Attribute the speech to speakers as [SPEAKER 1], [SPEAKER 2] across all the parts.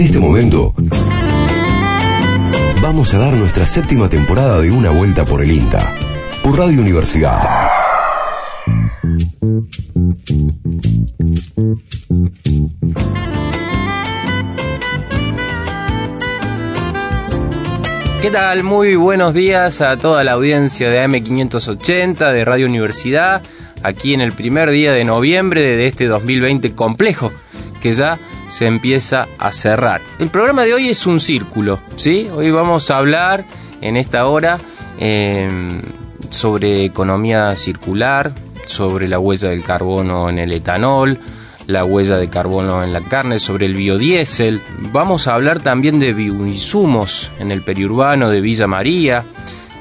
[SPEAKER 1] Desde este momento, vamos a dar nuestra séptima temporada de Una Vuelta por el INTA, por Radio Universidad.
[SPEAKER 2] ¿Qué tal? Muy buenos días a toda la audiencia de AM580 de Radio Universidad, aquí en el primer día de noviembre de este 2020 complejo, que ya se empieza a cerrar. El programa de hoy es un círculo, ¿sí? Hoy vamos a hablar en esta hora em, sobre economía circular, sobre la huella del carbono en el etanol, la huella de carbono en la carne, sobre el biodiesel. Vamos a hablar también de bioinsumos en el periurbano de Villa María.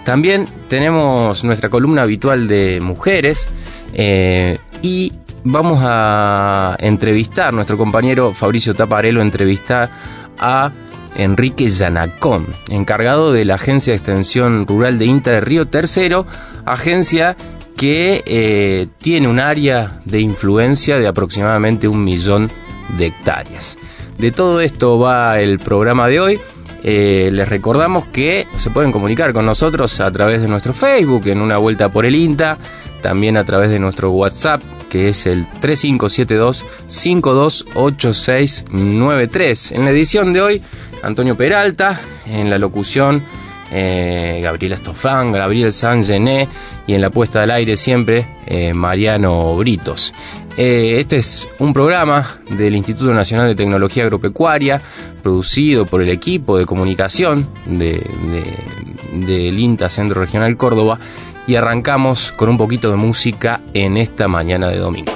[SPEAKER 2] También tenemos nuestra columna habitual de mujeres eh, y vamos a entrevistar, nuestro compañero Fabricio Taparelo entrevistar a Enrique Yanacón, encargado de la Agencia de Extensión Rural de INTA de Río Tercero, agencia que eh, tiene un área de influencia de aproximadamente un millón de hectáreas. De todo esto va el programa de hoy. Eh, les recordamos que se pueden comunicar con nosotros a través de nuestro Facebook, en una vuelta por el INTA, también a través de nuestro WhatsApp, que es el 3572-528693. En la edición de hoy, Antonio Peralta, en la locución, eh, Gabriela Estofán, Gabriel San Gené y en la puesta al aire siempre eh, Mariano Britos. Eh, este es un programa del Instituto Nacional de Tecnología Agropecuaria, producido por el equipo de comunicación del de, INTA Centro Regional Córdoba, y arrancamos con un poquito de música en esta mañana de domingo.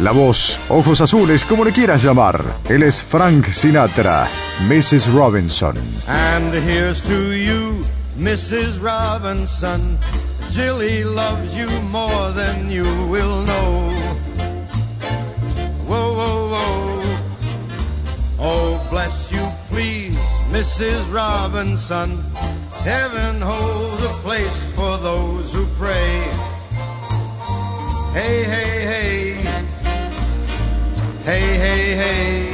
[SPEAKER 3] La voz, ojos azules, como le quieras llamar. Él es Frank Sinatra, Mrs. Robinson.
[SPEAKER 4] And here's to you, Mrs. Robinson. Jilly loves you more than you will know. Whoa, whoa, whoa. Oh, bless you, please, Mrs. Robinson. Heaven holds a place for those who pray. Hey, hey, hey. Hey, hey, hey.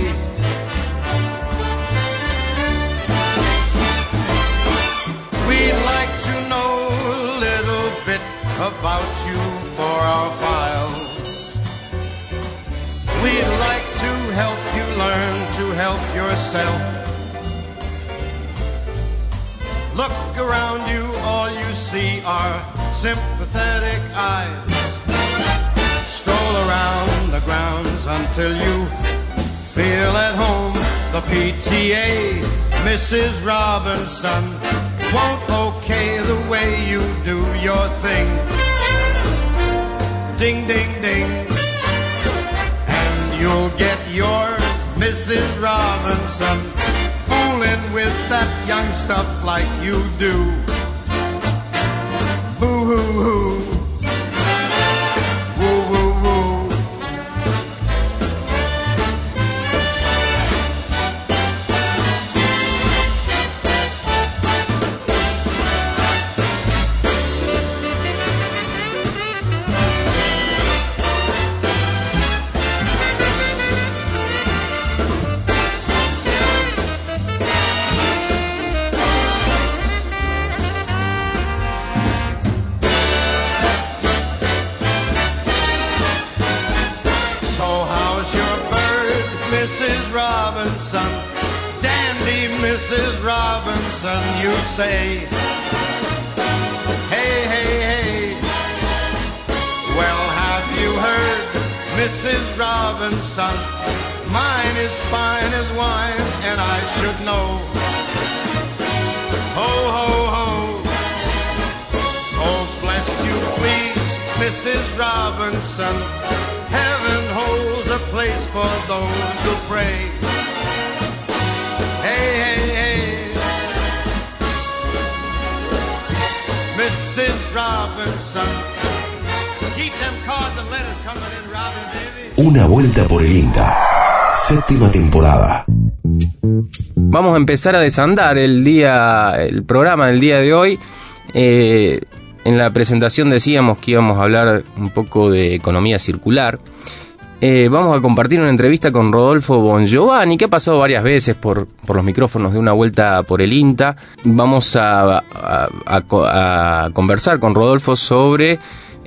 [SPEAKER 4] We'd like to know a little bit about you for our files. We'd like to help you learn to help yourself. Look around you, all you see are sympathetic eyes. Stroll around the grounds until you feel at home. The PTA, Mrs. Robinson, won't okay the way you do your thing. Ding, ding, ding. And you'll get yours, Mrs. Robinson, fooling with that young stuff like you do. Boo hoo hoo.
[SPEAKER 1] Vuelta por el INTA. Séptima temporada.
[SPEAKER 2] Vamos a empezar a desandar el día, el programa del día de hoy. Eh, en la presentación decíamos que íbamos a hablar un poco de economía circular. eh, vamos a compartir una entrevista con Rodolfo Bongiovanni, que ha pasado varias veces por, los micrófonos de una vuelta por el INTA. Vamos a, a, conversar con Rodolfo sobre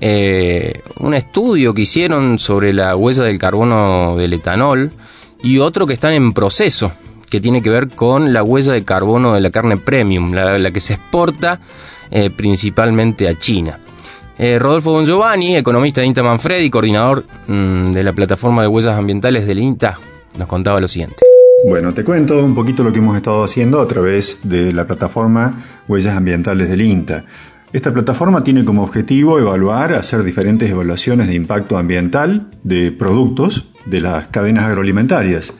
[SPEAKER 2] eh, un estudio que hicieron sobre la huella del carbono del etanol y otro que están en proceso, que tiene que ver con la huella de carbono de la carne premium, la, que se exporta eh, principalmente a China. Eh, Rodolfo Don Giovanni, economista de INTA Manfredi, coordinador mm, de la plataforma de huellas ambientales del INTA, nos contaba lo siguiente.
[SPEAKER 5] Bueno, te cuento un poquito lo que hemos estado haciendo a través de la plataforma Huellas Ambientales del INTA. Esta plataforma tiene como objetivo evaluar, hacer diferentes evaluaciones de impacto ambiental de productos de las cadenas agroalimentarias.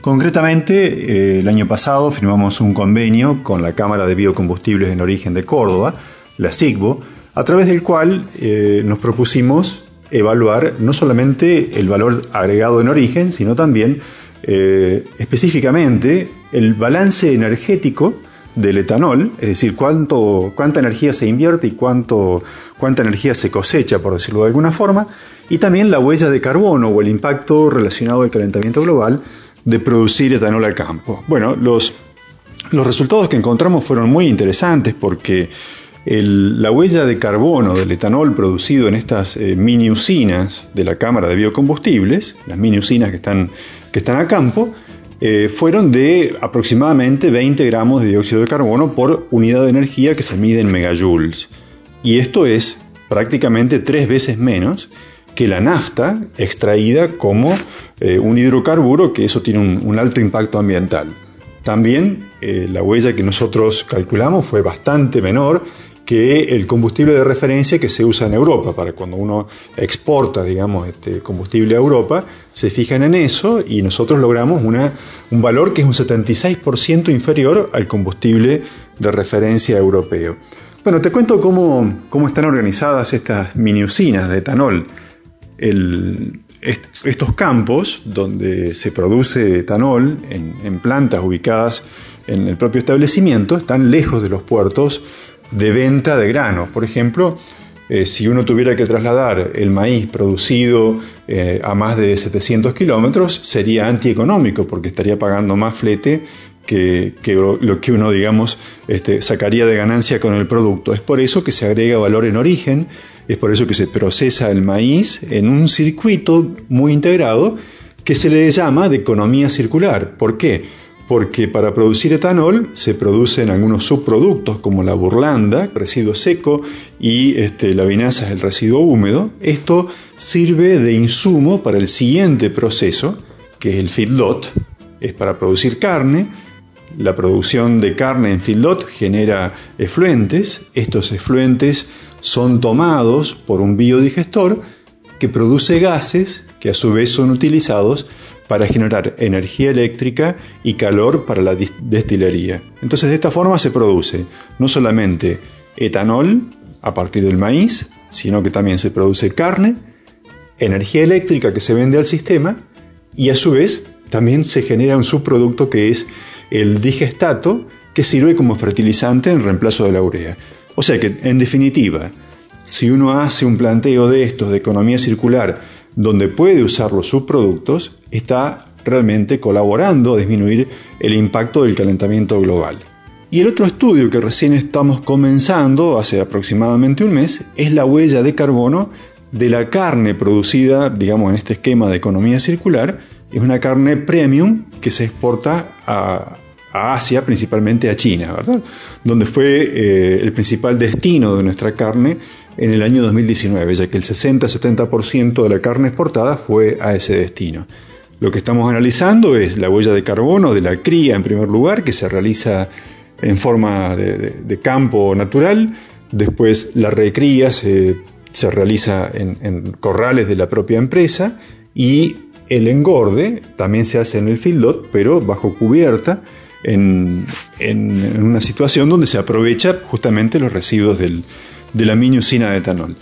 [SPEAKER 5] Concretamente, eh, el año pasado firmamos un convenio con la Cámara de Biocombustibles en Origen de Córdoba, la SIGBO, a través del cual eh, nos propusimos evaluar no solamente el valor agregado en origen, sino también eh, específicamente el balance energético del etanol, es decir, cuánto, cuánta energía se invierte y cuánto, cuánta energía se cosecha, por decirlo de alguna forma, y también la huella de carbono o el impacto relacionado al calentamiento global de producir etanol al campo. Bueno, los, los resultados que encontramos fueron muy interesantes porque la huella de carbono del etanol producido en estas eh, mini usinas de la Cámara de Biocombustibles, las mini usinas que están, que están a campo, eh, fueron de aproximadamente 20 gramos de dióxido de carbono por unidad de energía que se mide en megajoules. Y esto es prácticamente tres veces menos que la nafta extraída como eh, un hidrocarburo, que eso tiene un alto impacto ambiental. También la huella que nosotros calculamos fue bastante menor que el combustible de referencia que se usa en Europa. Para cuando uno exporta, digamos, este combustible a Europa, se fijan en eso y nosotros logramos una, un valor que es un 76% inferior al combustible de referencia europeo. Bueno, te cuento cómo, cómo están organizadas estas mini usinas de etanol. estos campos donde se produce etanol en, en plantas ubicadas en el propio establecimiento están lejos de los puertos de venta de granos. Por ejemplo, eh, si uno tuviera que trasladar el maíz producido eh, a más de 700 kilómetros, sería antieconómico porque estaría pagando más flete que, lo que uno, digamos, este, sacaría de ganancia con el producto. Es por eso que se agrega valor en origen, es por eso que se procesa el maíz en un circuito muy integrado que se le llama de economía circular. ¿Por qué? Porque para producir etanol se producen algunos subproductos como la burlanda, residuo seco, y este, la vinaza es el residuo húmedo. Esto sirve de insumo para el siguiente proceso, que es el feedlot, es para producir carne. La producción de carne en feedlot genera efluentes, estos efluentes son tomados por un biodigestor que produce gases que a su vez son utilizados para generar energía eléctrica y calor para la destilería. Entonces de esta forma se produce no solamente etanol a partir del maíz, sino que también se produce carne, energía eléctrica que se vende al sistema y a su vez también se genera un subproducto que es el digestato que sirve como fertilizante en reemplazo de la urea. O sea que en definitiva, si uno hace un planteo de estos de economía circular donde puede usar los subproductos, está realmente colaborando a disminuir el impacto del calentamiento global. Y el otro estudio que recién estamos comenzando, hace aproximadamente un mes, es la huella de carbono de la carne producida, digamos, en este esquema de economía circular. Es una carne premium que se exporta a, Asia, principalmente a China, ¿verdad? Donde fue eh, el principal destino de nuestra carne en el año 2019, ya que el 60-70% de la carne exportada fue a ese destino. Lo que estamos analizando es la huella de carbono de la cría en primer lugar, que se realiza en forma de, campo natural, después la recría se, realiza en, corrales de la propia empresa y el engorde también se hace en el feedlot, pero bajo cubierta, en, en una situación donde se aprovecha justamente los residuos del, de la mini usina de etanol.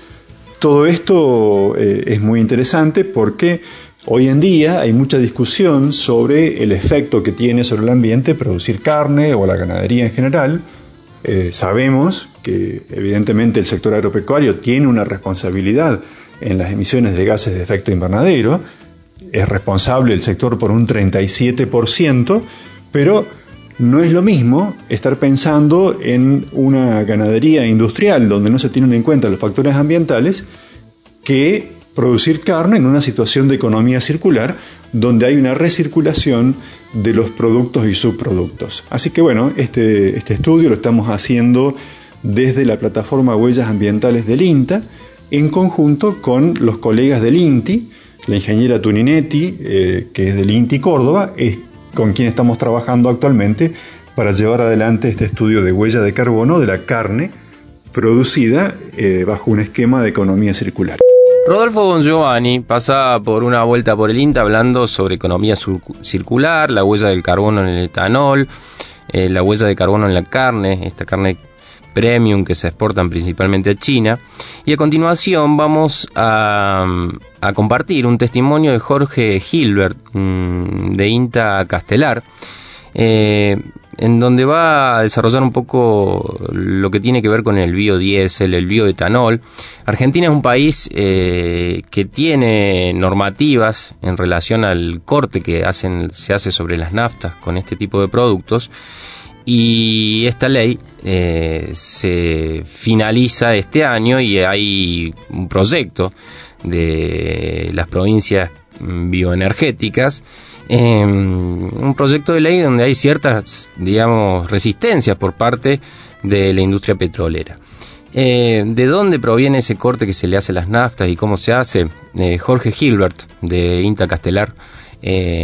[SPEAKER 5] Todo esto eh, es muy interesante porque hoy en día hay mucha discusión sobre el efecto que tiene sobre el ambiente producir carne o la ganadería en general. Eh, sabemos que evidentemente el sector agropecuario tiene una responsabilidad en las emisiones de gases de efecto invernadero. es responsable el sector por un 37%, pero no es lo mismo estar pensando en una ganadería industrial donde no se tienen en cuenta los factores ambientales que producir carne en una situación de economía circular donde hay una recirculación de los productos y subproductos. Así que bueno, este, este estudio lo estamos haciendo desde la plataforma Huellas Ambientales del INTA en conjunto con los colegas del INTI, la ingeniera Tuninetti, eh, que es del INTI Córdoba, es con quien estamos trabajando actualmente para llevar adelante este estudio de huella de carbono de la carne producida eh, bajo un esquema de economía circular.
[SPEAKER 2] Rodolfo Bon Giovanni pasa por una vuelta por el INTA hablando sobre economía circular, la huella del carbono en el etanol, eh, la huella de carbono en la carne, esta carne premium que se exportan principalmente a China. Y a continuación vamos a, compartir un testimonio de Jorge Hilbert mm, de INTA Castelar. Eh, en donde va a desarrollar un poco lo que tiene que ver con el biodiesel, el bioetanol. Argentina es un país eh, que tiene normativas en relación al corte que hacen, se hace sobre las naftas con este tipo de productos y esta ley eh, se finaliza este año y hay un proyecto de las provincias bioenergéticas un proyecto de ley donde hay ciertas, digamos, resistencias por parte de la industria petrolera. Eh, ¿De dónde proviene ese corte que se le hace a las naftas y cómo se hace? Eh, Jorge Gilbert, de INTA Castelar,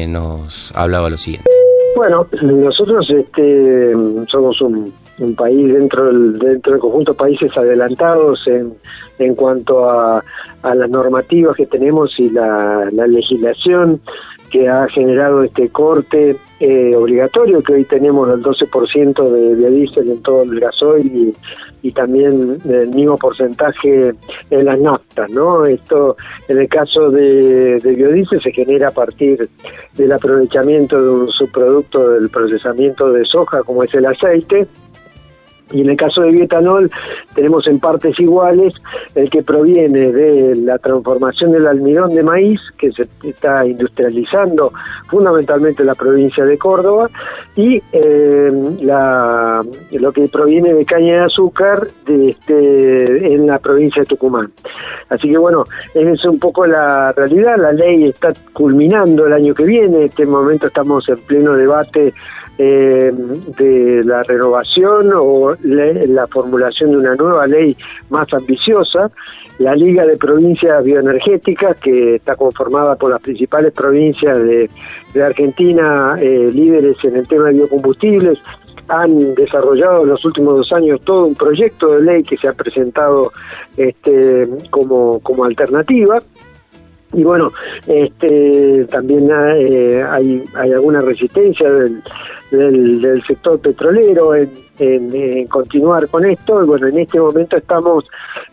[SPEAKER 2] nos hablaba lo siguiente.
[SPEAKER 6] Bueno, nosotros este, somos un, país dentro del, dentro del conjunto de países adelantados en, en cuanto a, a las normativas que tenemos y la, la legislación que ha generado este corte eh, obligatorio que hoy tenemos del 12% de biodiesel en todo el gasoil y, también el mismo porcentaje en las naftas, ¿no? Esto en el caso de, de biodiesel se genera a partir del aprovechamiento de un subproducto del procesamiento de soja como es el aceite y en el caso de bioetanol tenemos en partes iguales el que proviene de la transformación del almidón de maíz que se está industrializando fundamentalmente en la provincia de Córdoba y eh, la, lo que proviene de caña de azúcar de este, en la provincia de Tucumán. Así que bueno, esa es un poco la realidad. La ley está culminando el año que viene. En este momento estamos en pleno debate eh, de la renovación o la formulación de una nueva ley más ambiciosa, la Liga de Provincias Bioenergéticas, que está conformada por las principales provincias de, Argentina, eh, líderes en el tema de biocombustibles, han desarrollado en los últimos dos años todo un proyecto de ley que se ha presentado este, como, como alternativa. Y bueno, este, también eh, hay, hay alguna resistencia del, del, sector petrolero en, en, continuar con esto. Y bueno, en este momento estamos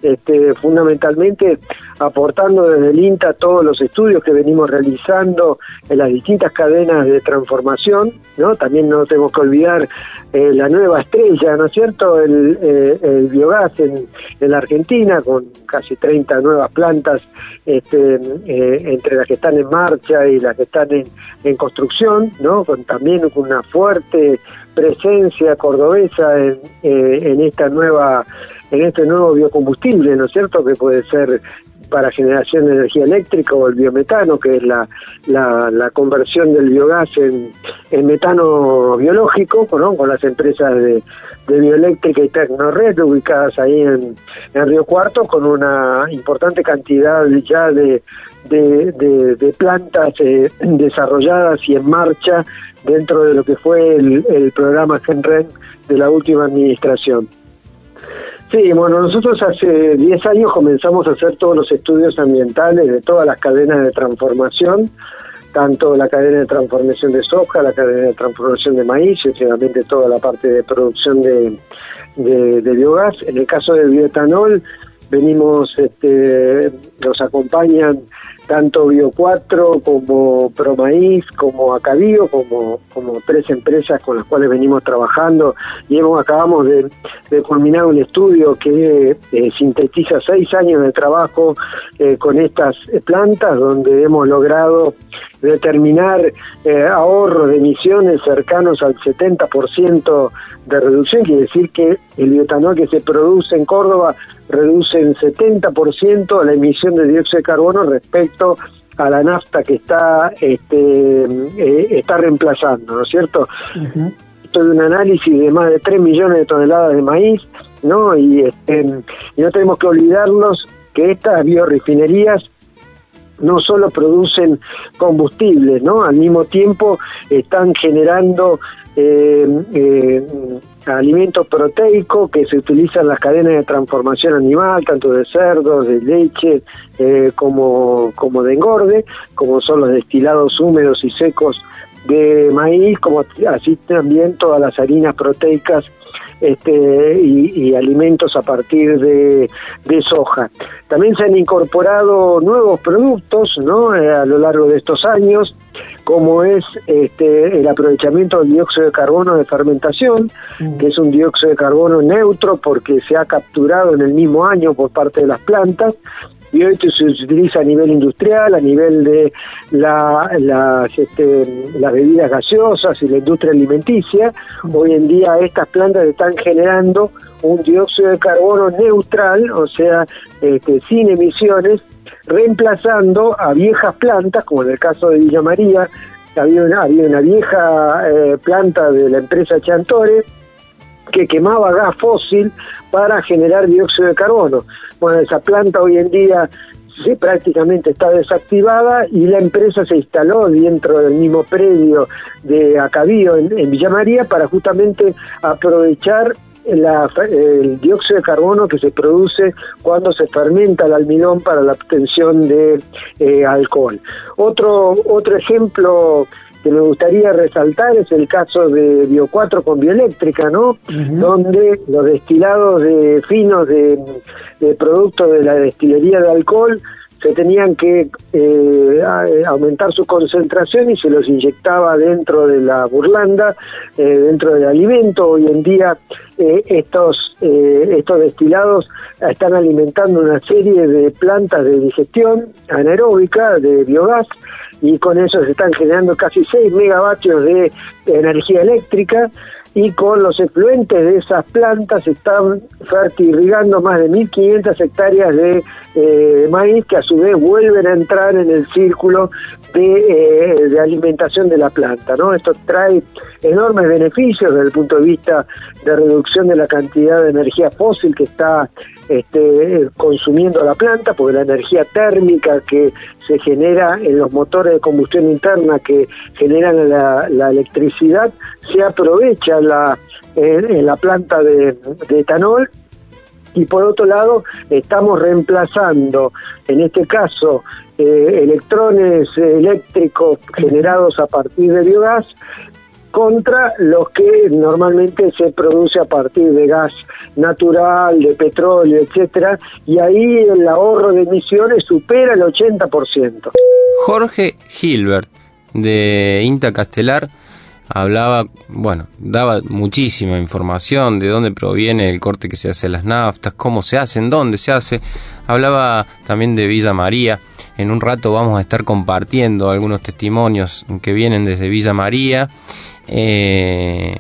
[SPEAKER 6] este, fundamentalmente aportando desde el INTA todos los estudios que venimos realizando en las distintas cadenas de transformación, ¿no? También no tenemos que olvidar eh, la nueva estrella, ¿no es cierto? El, eh, el biogás en, la Argentina, con casi 30 nuevas plantas, este, eh, entre las que están en marcha y las que están en, en construcción, ¿no? Con también una fuerte presencia cordobesa en, en esta nueva en este nuevo biocombustible, ¿no es cierto? Que puede ser para generación de energía eléctrica o el biometano, que es la, la, conversión del biogás en, en metano biológico, con las empresas de, de bioeléctrica y Tecnored ubicadas ahí en, en, Río Cuarto, con una importante cantidad ya de, de, de, plantas eh, desarrolladas y en marcha dentro de lo que fue el, el programa GenRen de la última administración. Sí, bueno, nosotros hace 10 años comenzamos a hacer todos los estudios ambientales de todas las cadenas de transformación, tanto la cadena de transformación de soja, la cadena de transformación de maíz y obviamente toda la parte de producción de, de, biogás. En el caso del bioetanol, venimos, este, nos acompañan tanto Bio4 como Promaíz, como Acadío, como, como tres empresas con las cuales venimos trabajando y hemos, acabamos de, culminar un estudio que eh, sintetiza seis años de trabajo eh, con estas plantas donde hemos logrado determinar eh, ahorros de emisiones cercanos al 70% de reducción, quiere decir que el biotanol que se produce en Córdoba reduce en 70% la emisión de dióxido de carbono respecto a la nafta que está este, eh, está reemplazando, ¿no es cierto? Esto es un análisis de más de 3 millones de toneladas de maíz, ¿no? Y, este, y no tenemos que olvidarnos que estas biorefinerías no solo producen combustibles, ¿no? Al mismo tiempo están generando eh, eh, alimento proteico que se utiliza en las cadenas de transformación animal, tanto de cerdos, de leche, eh, como, como de engorde, como son los destilados húmedos y secos de maíz, como así también todas las harinas proteicas este, y, alimentos a partir de, soja. También se han incorporado nuevos productos ¿no? Eh, a lo largo de estos años, como es este, el aprovechamiento del dióxido de carbono de fermentación, mm. que es un dióxido de carbono neutro porque se ha capturado en el mismo año por parte de las plantas y hoy se utiliza a nivel industrial, a nivel de la, las, este, las bebidas gaseosas y la industria alimenticia. Hoy en día estas plantas están generando un dióxido de carbono neutral, o sea, este, sin emisiones, reemplazando a viejas plantas, como en el caso de Villa María, había una, había una vieja eh, planta de la empresa Chantore que quemaba gas fósil para generar dióxido de carbono. Bueno, esa planta hoy en día prácticamente está desactivada y la empresa se instaló dentro del mismo predio de Acabío en, Villa María para justamente aprovechar el dióxido de carbono que se produce cuando se fermenta el almidón para la obtención de eh, alcohol. Otro, otro ejemplo que me gustaría resaltar es el caso de Bio4 con bioeléctrica, ¿no? Donde los destilados de finos de, productos de la destilería de alcohol se tenían que eh, aumentar su concentración y se los inyectaba dentro de la burlanda, eh, dentro del alimento. Hoy en día eh, estos, estos destilados están alimentando una serie de plantas de digestión anaeróbica de biogás y con eso se están generando casi 6 megavatios de energía eléctrica y con los efluentes de esas plantas están fertirrigando más de 1.500 hectáreas de eh, maíz que a su vez vuelven a entrar en el círculo de, eh, alimentación de la planta. ¿no? Esto trae enormes beneficios desde el punto de vista de reducción de la cantidad de energía fósil que está este, consumiendo la planta, porque la energía térmica que se genera en los motores de combustión interna que generan la, electricidad se aprovecha la, en, la planta de, etanol. Y por otro lado estamos reemplazando en este caso eh, electrones eléctricos generados a partir de biogás contra los que normalmente se produce a partir de gas natural, de petróleo, etcétera, y ahí el ahorro de emisiones supera el 80%.
[SPEAKER 2] Jorge Gilbert de Inta Castelar hablaba, bueno, daba muchísima información de dónde proviene el corte que se hace en las naftas, cómo se hace, en dónde se hace. Hablaba también de Villa María. En un rato vamos a estar compartiendo algunos testimonios que vienen desde Villa María eh,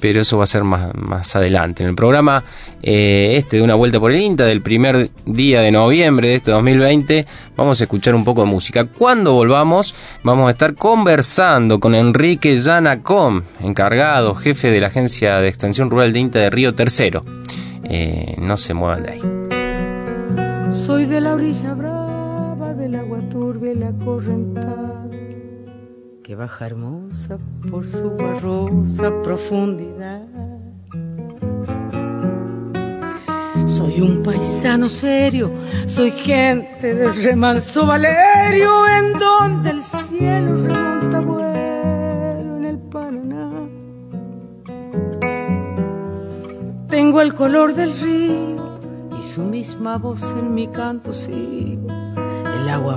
[SPEAKER 2] pero eso va a ser más, más adelante. En el programa eh, este de Una Vuelta por el INTA, del primer día de noviembre de este 2020, vamos a escuchar un poco de música. Cuando volvamos, vamos a estar conversando con Enrique Yanacom, encargado, jefe de la Agencia de Extensión Rural de INTA de Río Tercero. Eh, no se muevan de ahí.
[SPEAKER 7] Soy de la orilla brava del agua turbia y la correntada baja hermosa por su barrosa profundidad. Soy un paisano serio, soy gente del remanso Valerio, en donde el cielo remonta vuelo en el Paraná. Tengo el color del río y su misma voz en mi canto sigo el agua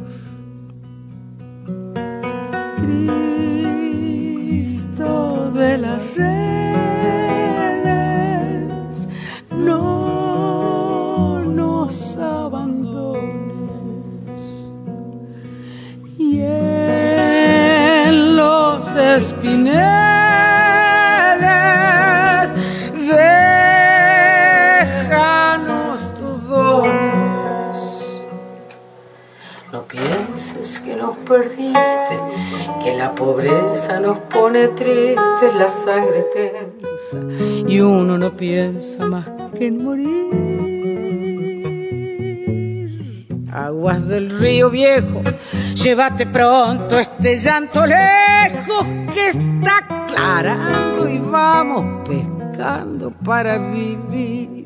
[SPEAKER 7] Espineles, déjanos tus dones. No pienses que nos perdiste, que la pobreza nos pone tristes, la sangre tensa, y uno no piensa más que en morir. Aguas del río viejo, llévate pronto este llanto lejos que está aclarando y vamos pescando para vivir.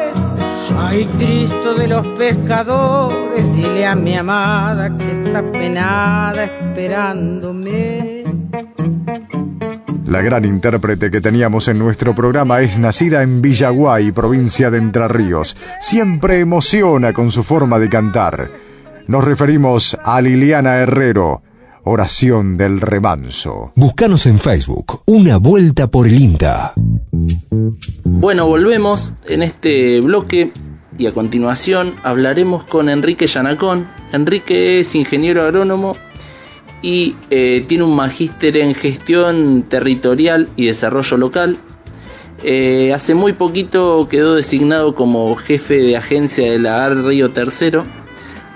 [SPEAKER 7] ay Cristo de los pescadores, dile a mi amada que está penada esperándome.
[SPEAKER 3] La gran intérprete que teníamos en nuestro programa es nacida en Villaguay, provincia de Entre Ríos. Siempre emociona con su forma de cantar. Nos referimos a Liliana Herrero, Oración del Remanso.
[SPEAKER 1] Búscanos en Facebook, Una Vuelta por el INTA.
[SPEAKER 8] Bueno, volvemos en este bloque y a continuación hablaremos con Enrique Yanacón. Enrique es ingeniero agrónomo y eh, tiene un magíster en gestión territorial y desarrollo local. Eh, hace muy poquito quedó designado como jefe de agencia de la AR Río Tercero.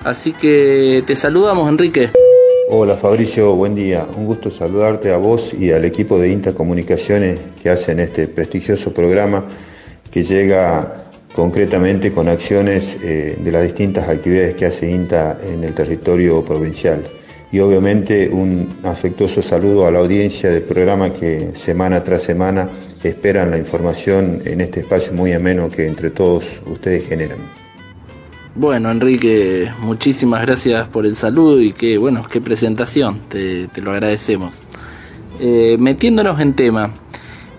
[SPEAKER 8] Así que te saludamos, Enrique.
[SPEAKER 9] Hola Fabricio, buen día. Un gusto saludarte a vos y al equipo de INTA Comunicaciones que hacen este prestigioso programa que llega concretamente con acciones eh, de las distintas actividades que hace INTA en el territorio provincial. Y obviamente un afectuoso saludo a la audiencia del programa que semana tras semana esperan la información en este espacio muy ameno que entre todos ustedes generan.
[SPEAKER 8] Bueno, Enrique, muchísimas gracias por el saludo y qué, bueno, qué presentación, te, lo agradecemos. Eh, metiéndonos en tema,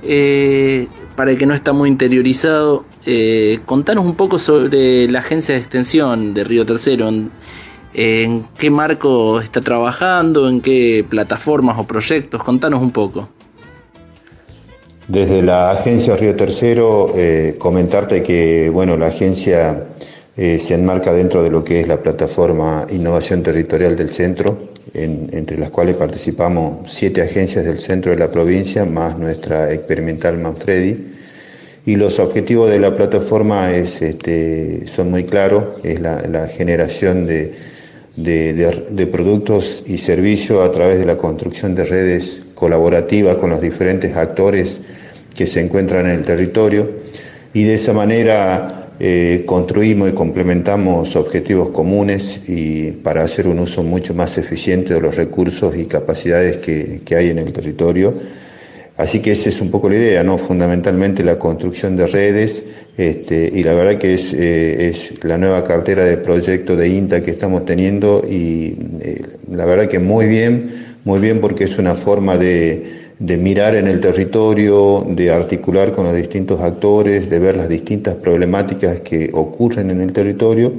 [SPEAKER 8] eh, para el que no está muy interiorizado, eh, contanos un poco sobre la agencia de extensión de Río Tercero, en, en qué marco está trabajando, en qué plataformas o proyectos, contanos un poco.
[SPEAKER 9] Desde la agencia Río Tercero, eh, comentarte que bueno, la agencia eh, se enmarca dentro de lo que es la plataforma Innovación Territorial del Centro, en- entre las cuales participamos siete agencias del centro de la provincia, más nuestra experimental Manfredi. Y los objetivos de la plataforma es, este, son muy claros, es la, generación de- de productos y servicios a través de la construcción de redes colaborativas con los diferentes actores que se encuentran en el territorio y de esa manera eh, construimos y complementamos objetivos comunes y para hacer un uso mucho más eficiente de los recursos y capacidades que, que hay en el territorio. Así que esa es un poco la idea, ¿no? Fundamentalmente la construcción de redes, este, y la verdad que es, eh, es la nueva cartera de proyecto de INTA que estamos teniendo, y eh, la verdad que muy bien, muy bien porque es una forma de, de mirar en el territorio, de articular con los distintos actores, de ver las distintas problemáticas que ocurren en el territorio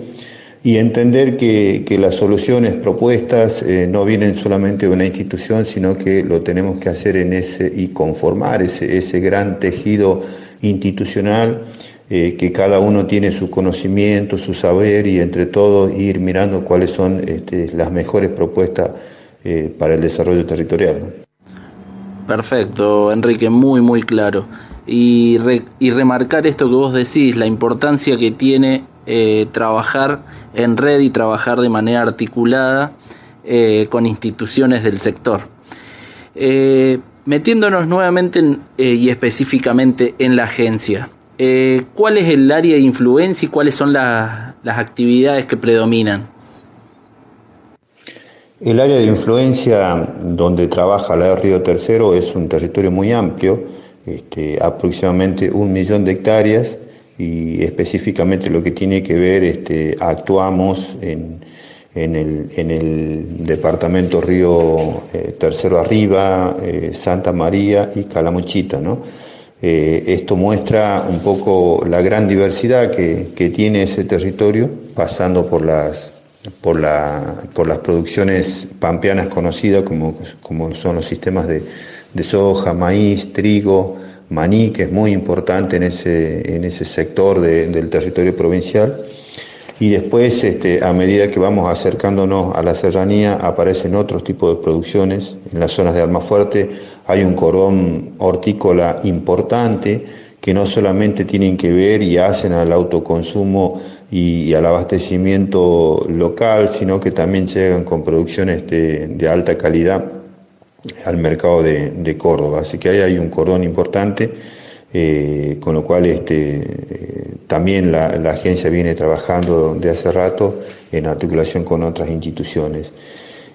[SPEAKER 9] y entender que, las soluciones propuestas eh, no vienen solamente de una institución, sino que lo tenemos que hacer en ese y conformar ese, ese gran tejido institucional, eh, que cada uno tiene su conocimiento, su saber y entre todos ir mirando cuáles son este, las mejores propuestas eh, para el desarrollo territorial.
[SPEAKER 8] Perfecto, Enrique, muy, muy claro. Y, y remarcar esto que vos decís, la importancia que tiene eh, trabajar en red y trabajar de manera articulada eh, con instituciones del sector. Metiéndonos nuevamente y específicamente en la agencia, ¿cuál es el área de influencia y cuáles son las actividades que predominan?
[SPEAKER 9] El área de influencia donde trabaja la Río Tercero es un territorio muy amplio, este, aproximadamente un millón de hectáreas, y específicamente lo que tiene que ver, este, actuamos en, el, en el departamento Río eh, Tercero Arriba, eh, Santa María y Calamuchita. Eh, esto muestra un poco la gran diversidad que tiene ese territorio, pasando por las, por, la, por las producciones pampeanas conocidas como, como son los sistemas de, de soja, maíz, trigo, maní, que es muy importante en ese, en ese sector del territorio provincial. Y después, este, a medida que vamos acercándonos a la serranía, aparecen otros tipos de producciones. En las zonas de Almafuerte hay un cordón hortícola importante que no solamente tienen que ver y hacen al autoconsumo y, al abastecimiento local, sino que también llegan con producciones de alta calidad al mercado de, Córdoba. Así que ahí hay un cordón importante, eh, con lo cual este, eh, también la, agencia viene trabajando de hace rato en articulación con otras instituciones.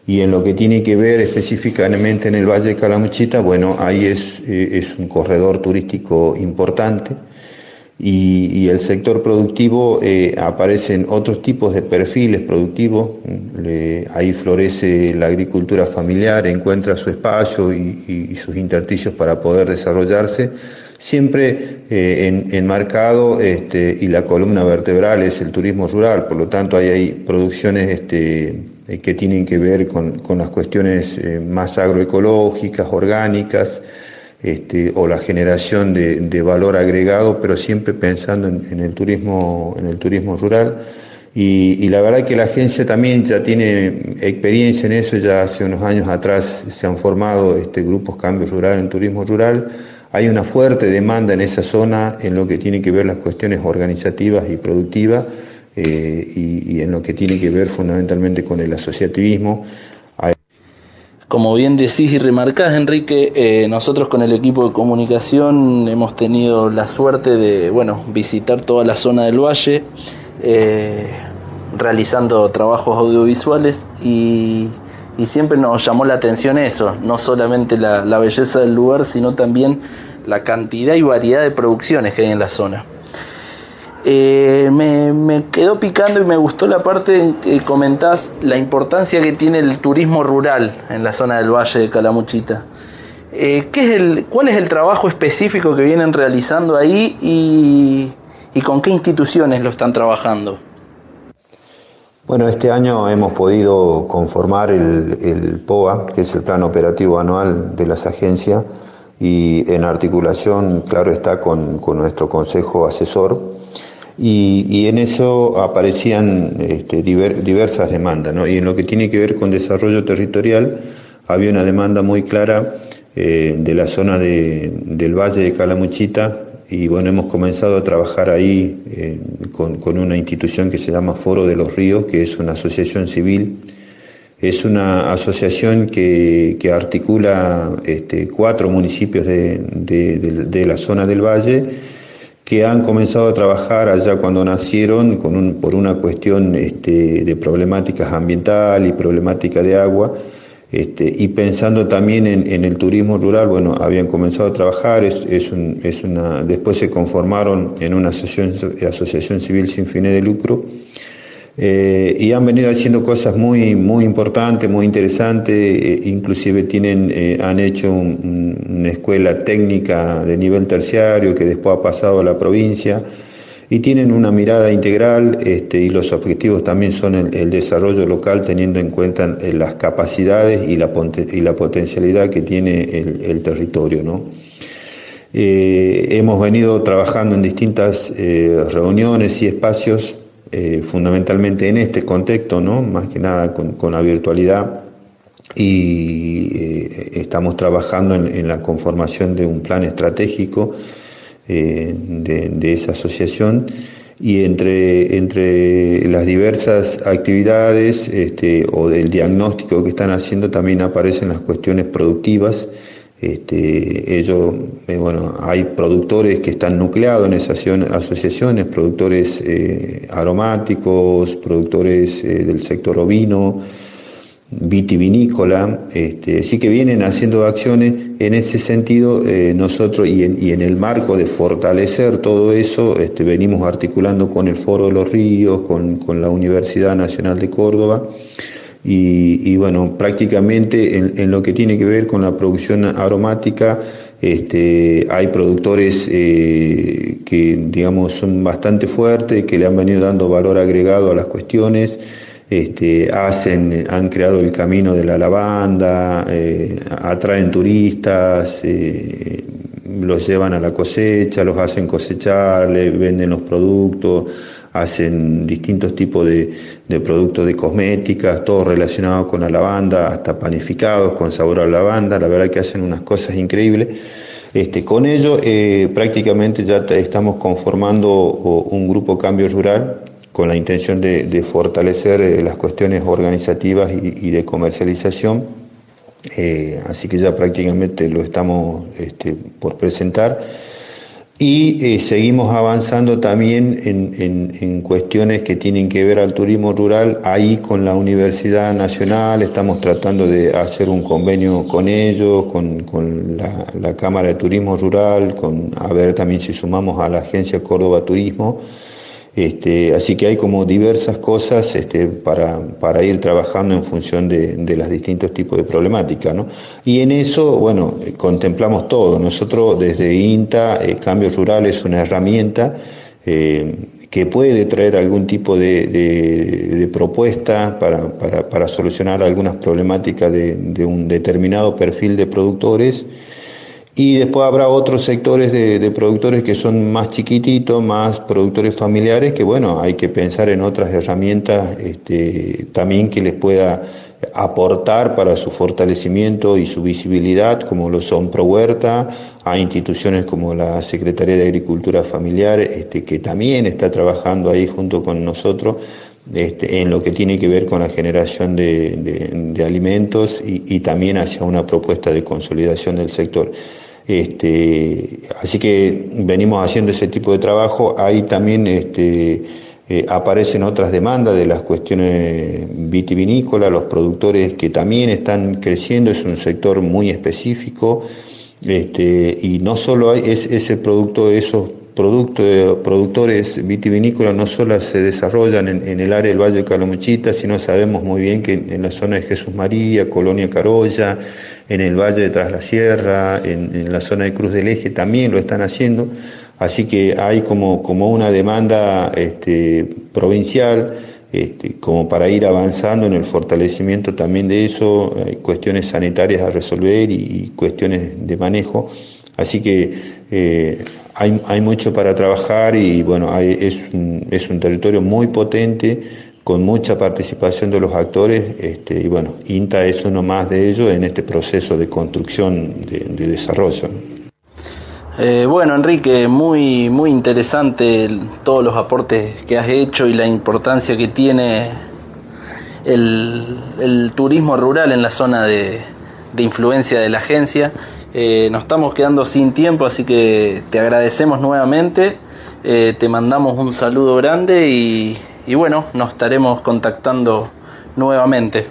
[SPEAKER 9] Y en lo que tiene que ver específicamente en el Valle de Calamuchita, bueno, ahí es, eh, es un corredor turístico importante y, el sector productivo eh, aparecen otros tipos de perfiles productivos, ahí florece la agricultura familiar, encuentra su espacio y, sus intersticios para poder desarrollarse, siempre eh, enmarcado este, y la columna vertebral es el turismo rural, por lo tanto ahí hay producciones este, eh, que tienen que ver con, con las cuestiones más agroecológicas, orgánicas, este, o la generación de, valor agregado, pero siempre pensando en, el turismo, en el turismo rural. Y, la verdad que la agencia también ya tiene experiencia en eso, ya hace unos años atrás se han formado este, grupos Cambio Rural en Turismo Rural. Hay una fuerte demanda en esa zona en lo que tiene que ver las cuestiones organizativas y productivas eh, y, y en lo que tiene que ver fundamentalmente con el asociativismo.
[SPEAKER 8] Como bien decís y remarcás, Enrique, eh, nosotros con el equipo de comunicación hemos tenido la suerte de bueno, visitar toda la zona del valle, eh, realizando trabajos audiovisuales y, siempre nos llamó la atención eso, no solamente la belleza del lugar, sino también la cantidad y variedad de producciones que hay en la zona. Eh, me, quedó picando y me gustó la parte en que comentás la importancia que tiene el turismo rural en la zona del Valle de Calamuchita. Eh, ¿qué es el, ¿Cuál es el trabajo específico que vienen realizando ahí y, con qué instituciones lo están trabajando?
[SPEAKER 9] Bueno, este año hemos podido conformar el, POA, que es el Plan Operativo Anual de las agencias, y en articulación, claro está, con, con nuestro Consejo Asesor, y, en eso aparecían este, diversas demandas. ¿no? Y en lo que tiene que ver con desarrollo territorial, había una demanda muy clara eh, de la zona del Valle de Calamuchita y bueno, hemos comenzado a trabajar ahí eh, con, una institución que se llama Foro de los Ríos, que es una asociación civil. Es una asociación que, articula este, cuatro municipios de la zona del valle que han comenzado a trabajar allá cuando nacieron por una cuestión este, de problemáticas ambiental y problemática de agua, este, y pensando también en, el turismo rural, bueno, habían comenzado a trabajar, es, es, una, después se conformaron en una asociación, asociación civil sin fines de lucro, eh, y han venido haciendo cosas muy, muy importantes, muy interesantes, eh, inclusive tienen, eh, han hecho una escuela técnica de nivel terciario que después ha pasado a la provincia. y tienen una mirada integral este, y los objetivos también son el, desarrollo local teniendo en cuenta eh, las capacidades y la, y la potencialidad que tiene el, territorio. ¿no? Hemos venido trabajando en distintas reuniones y espacios, fundamentalmente en este contexto, ¿no? más que nada con, la virtualidad, y estamos trabajando en la conformación de un plan estratégico eh, de, esa asociación y entre, entre las diversas actividades este, o del diagnóstico que están haciendo también aparecen las cuestiones productivas. Este, ellos, eh, bueno, hay productores que están nucleados en esas asociaciones, productores eh, aromáticos, productores del sector ovino, vitivinícola, este, sí que vienen haciendo acciones. En ese sentido eh, nosotros y en, el marco de fortalecer todo eso, este, venimos articulando con el Foro de los Ríos, con, la Universidad Nacional de Córdoba y, bueno, prácticamente en, lo que tiene que ver con la producción aromática, este, hay productores eh, que digamos son bastante fuertes, que le han venido dando valor agregado a las cuestiones. Este, hacen, han creado el camino de la lavanda, eh, atraen turistas, eh, los llevan a la cosecha, los hacen cosechar, les venden los productos, hacen distintos tipos de, productos de cosméticas, todo relacionado con la lavanda, hasta panificados con sabor a lavanda, la verdad que hacen unas cosas increíbles. Este, con ello eh, prácticamente ya estamos conformando un grupo Cambio Rural con la intención de, fortalecer eh, las cuestiones organizativas y, de comercialización. Eh, así que ya prácticamente lo estamos este, por presentar. Y eh, seguimos avanzando también en, cuestiones que tienen que ver al turismo rural. Ahí con la Universidad Nacional estamos tratando de hacer un convenio con ellos, con, la, la, Cámara de Turismo Rural, con a ver también si sumamos a la Agencia Córdoba Turismo este, así que hay como diversas cosas este, para, para, ir trabajando en función de, de los distintos tipos de problemática. ¿no? Y en eso, bueno, contemplamos todo. Nosotros desde INTA, eh, Cambio Rural es una herramienta eh, que puede traer algún tipo de, de, propuesta para, para, para, solucionar algunas problemáticas de un determinado perfil de productores y después habrá otros sectores de, productores que son más chiquititos, más productores familiares, que bueno, hay que pensar en otras herramientas este, también que les pueda aportar para su fortalecimiento y su visibilidad, como lo son Pro Huerta, a instituciones como la Secretaría de Agricultura Familiar, este, que también está trabajando ahí junto con nosotros este, en lo que tiene que ver con la generación de, alimentos y, y, también hacia una propuesta de consolidación del sector. Este, así que venimos haciendo ese tipo de trabajo. Ahí también este, eh, aparecen otras demandas de las cuestiones vitivinícolas, los productores que también están creciendo, es un sector muy específico. Este, y no solo hay es, ese producto, esos productos, productores vitivinícolas no solo se desarrollan en, el área del Valle de Calamuchita, sino sabemos muy bien que en, en la zona de Jesús María, Colonia Carolla, en el Valle de Tras la Sierra, en, la zona de Cruz del Eje también lo están haciendo, así que hay como, como una demanda este, provincial este, como para ir avanzando en el fortalecimiento también de eso, hay cuestiones sanitarias a resolver y, cuestiones de manejo, así que eh, hay, hay, mucho para trabajar y bueno, es, un, es un territorio muy potente con mucha participación de los actores este, y bueno, INTA es uno más de ellos en este proceso de construcción de, desarrollo.
[SPEAKER 8] Eh, bueno, Enrique, muy, muy interesante todos los aportes que has hecho y la importancia que tiene el, turismo rural en la zona de, influencia de la agencia. Eh, nos estamos quedando sin tiempo, así que te agradecemos nuevamente, eh, te mandamos un saludo grande y, y bueno, nos estaremos contactando nuevamente.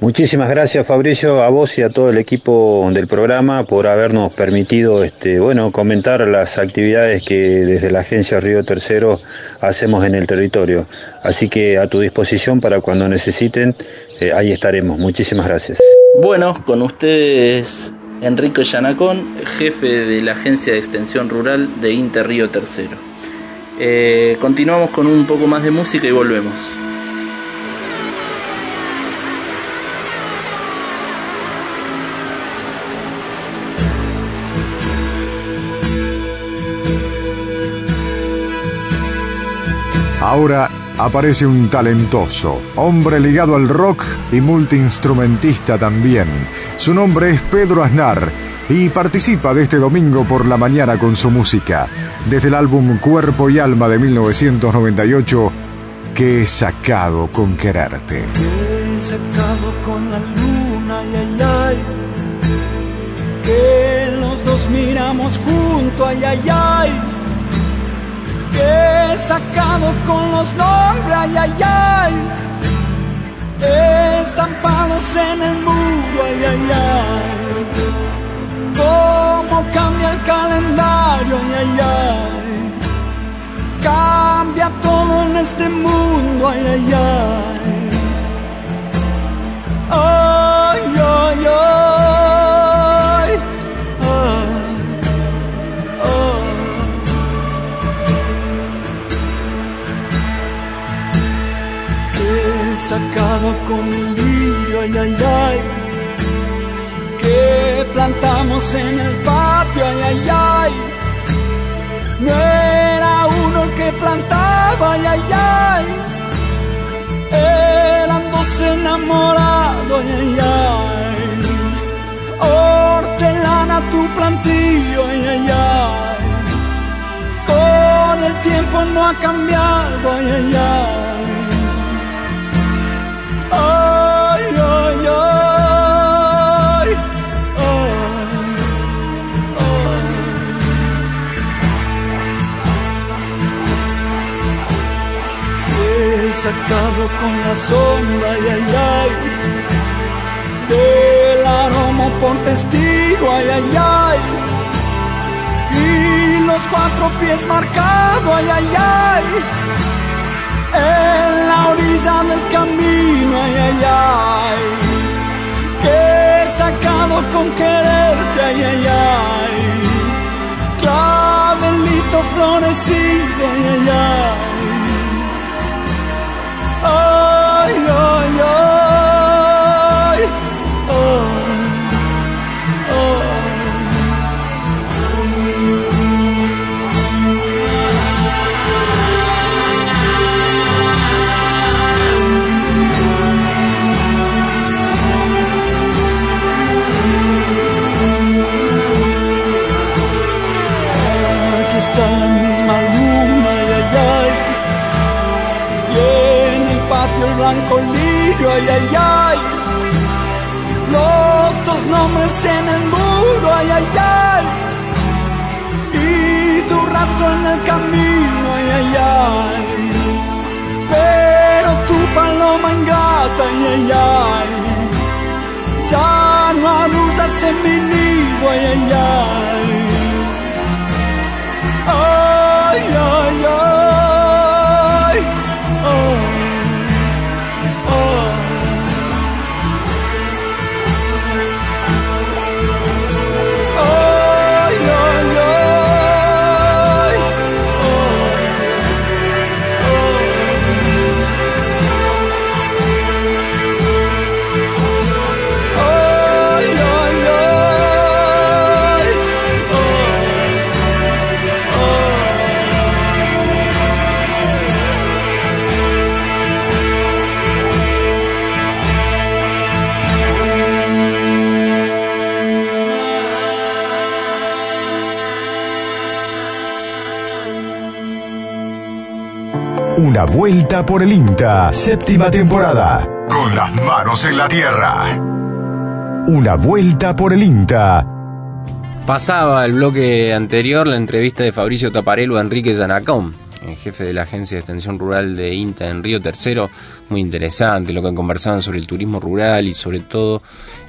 [SPEAKER 9] Muchísimas gracias Fabricio, a vos y a todo el equipo del programa por habernos permitido este, bueno, comentar las actividades que desde la agencia Río Tercero hacemos en el territorio. Así que a tu disposición para cuando necesiten, eh, ahí estaremos. Muchísimas gracias.
[SPEAKER 8] Bueno, con ustedes Enrique Yanacón, jefe de la Agencia de Extensión Rural de Inter Río Tercero. Eh, continuamos con un poco más de música y volvemos.
[SPEAKER 3] Ahora aparece un talentoso, hombre ligado al rock y multiinstrumentista también. Su nombre es Pedro Aznar y participa de este domingo por la mañana con su música, desde el álbum Cuerpo y Alma de 1998, que he sacado con quererte.
[SPEAKER 10] Que he sacado con la luna, y ay, ay, que los dos miramos junto, ay, ay, ay. Que he sacado con los nombres, ay, ay, ay, estampados en el muro, ay, ay, ay, cómo cambia el calendario, ay, ay, ay, cambia todo en este mundo, ay, ay, ay, ay, ay, ay. sacado con el lirio, ay, ay, ay, que plantamos en el patio, ay, ay, ay. No era uno el que plantaba, ay, ay, ay. Eran dos enamorados, ay, ay, ay. Hortelana tu plantillo, ay, ay, ay. Con el tiempo no ha cambiado, ay, ay, ay. Ay, sacado con la sombra, ay, ay, ay, del aroma por testigo, ay, ay, ay, y los cuatro pies marcados, ay, ay, ay. En la orilla del camino, ay, ay, ay, que he sacado con quererte, ay, ay, ay, clavelito florecido, ay, ay, ay, ay, ay, ay, en mi nido, ay, ay,
[SPEAKER 3] por el INTA, séptima temporada. Con las manos en la tierra. Una vuelta por el INTA.
[SPEAKER 2] Pasaba el bloque anterior la entrevista de Fabricio Taparelo a Enrique Yanacón, el jefe de la Agencia de Extensión Rural de INTA en Río Tercero. Muy interesante lo que conversaban sobre el turismo rural y sobre todo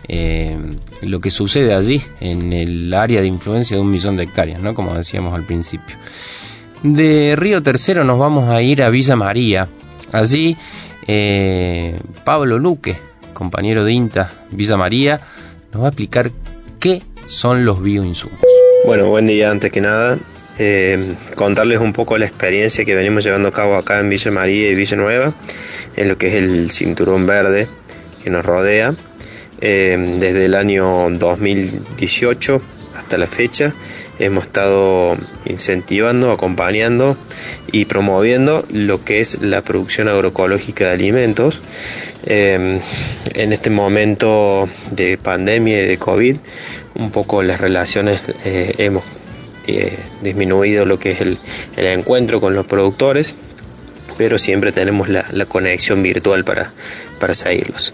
[SPEAKER 2] eh, lo que sucede allí en el área de influencia de un millón de hectáreas, ¿no? como decíamos al principio. De Río Tercero nos vamos a ir a Villa María. Allí eh, Pablo Luque, compañero de INTA Villa María, nos va a explicar qué son los bioinsumos.
[SPEAKER 11] Bueno, buen día antes que nada. eh, contarles un poco la experiencia que venimos llevando a cabo acá en Villa María y Villa Nueva, en lo que es el cinturón verde que nos rodea. Eh, desde el año 2018 hasta la fecha hemos estado incentivando, acompañando y promoviendo lo que es la producción agroecológica de alimentos. Eh, en este momento de pandemia y de COVID, un poco las relaciones eh, hemos eh, disminuido lo que es el, encuentro con los productores, pero siempre tenemos la, conexión virtual para, para seguirlos.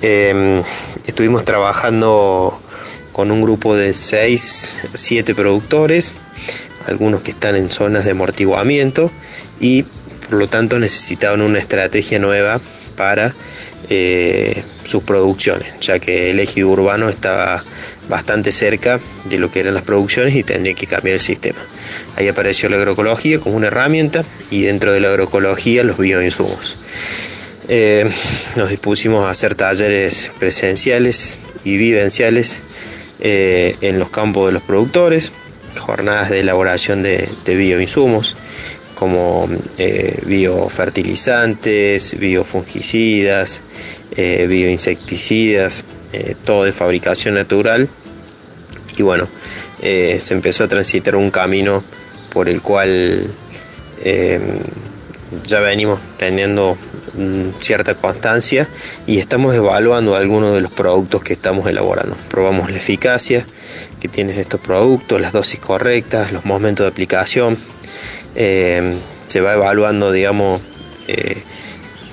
[SPEAKER 11] estuvimos trabajando con un grupo de 6, 7 productores, algunos que están en zonas de amortiguamiento y por lo tanto necesitaban una estrategia nueva para eh, sus producciones, ya que el eje urbano estaba bastante cerca de lo que eran las producciones y tendría que cambiar el sistema. Ahí apareció la agroecología como una herramienta y dentro de la agroecología los bioinsumos. Eh, nos dispusimos a hacer talleres presenciales y vivenciales eh, en los campos de los productores, jornadas de elaboración de, bioinsumos como eh, biofertilizantes, biofungicidas, eh, bioinsecticidas, todo de fabricación natural. Y bueno, se empezó a transitar un camino por el cual ya venimos teniendo cierta constancia y estamos evaluando algunos de los productos que estamos elaborando. Probamos la eficacia que tienen estos productos, las dosis correctas, los momentos de aplicación. Eh, se va evaluando, digamos, eh,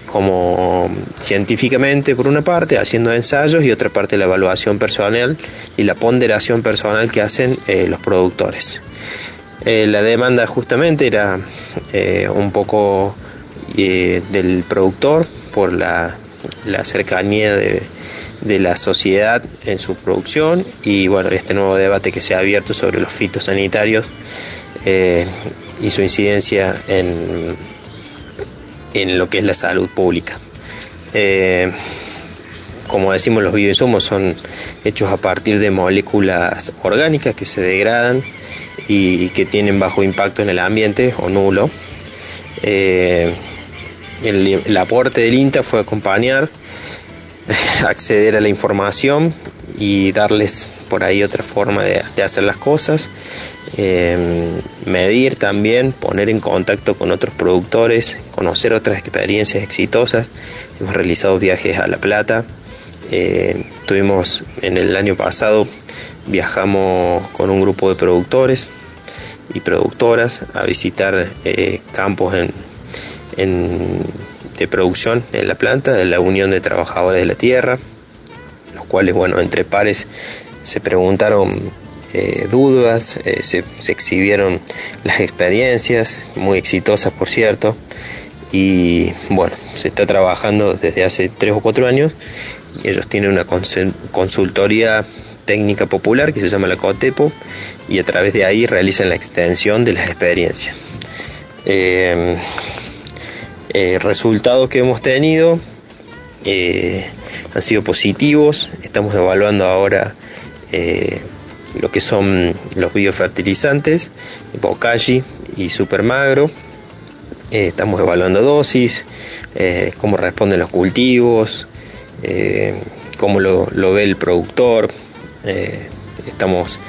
[SPEAKER 11] como científicamente por una parte, haciendo ensayos y otra parte la evaluación personal y la ponderación personal que hacen eh, los productores. Eh, la demanda justamente era un poco eh, del productor por la, cercanía de, la sociedad en su producción y bueno, este nuevo debate que se ha abierto sobre los fitosanitarios y su incidencia en, en lo que es la salud pública. como decimos, los bioinsumos son hechos a partir de moléculas orgánicas que se degradan y, que tienen bajo impacto en el ambiente o nulo. Eh, el, aporte del INTA fue acompañar, acceder a la información y darles por ahí otra forma de, hacer las cosas, eh, medir también, poner en contacto con otros productores, conocer otras experiencias exitosas. Hemos realizado viajes a La Plata, eh, tuvimos en el año pasado, viajamos con un grupo de productores y productoras a visitar eh, campos en, de producción en la planta de la Unión de Trabajadores de la Tierra, los cuales, bueno, entre pares se preguntaron eh, dudas, eh, se, exhibieron las experiencias, muy exitosas por cierto, y bueno, se está trabajando desde hace tres o cuatro años, ellos tienen una consultoría técnica popular que se llama la COTEPO y a través de ahí realizan la extensión de las experiencias. Eh, eh, resultados que hemos tenido eh, han sido positivos, estamos evaluando ahora lo que son los biofertilizantes, Bocashi y Supermagro. estamos evaluando dosis, cómo responden los cultivos, cómo lo, lo, ve el productor, eh, estamos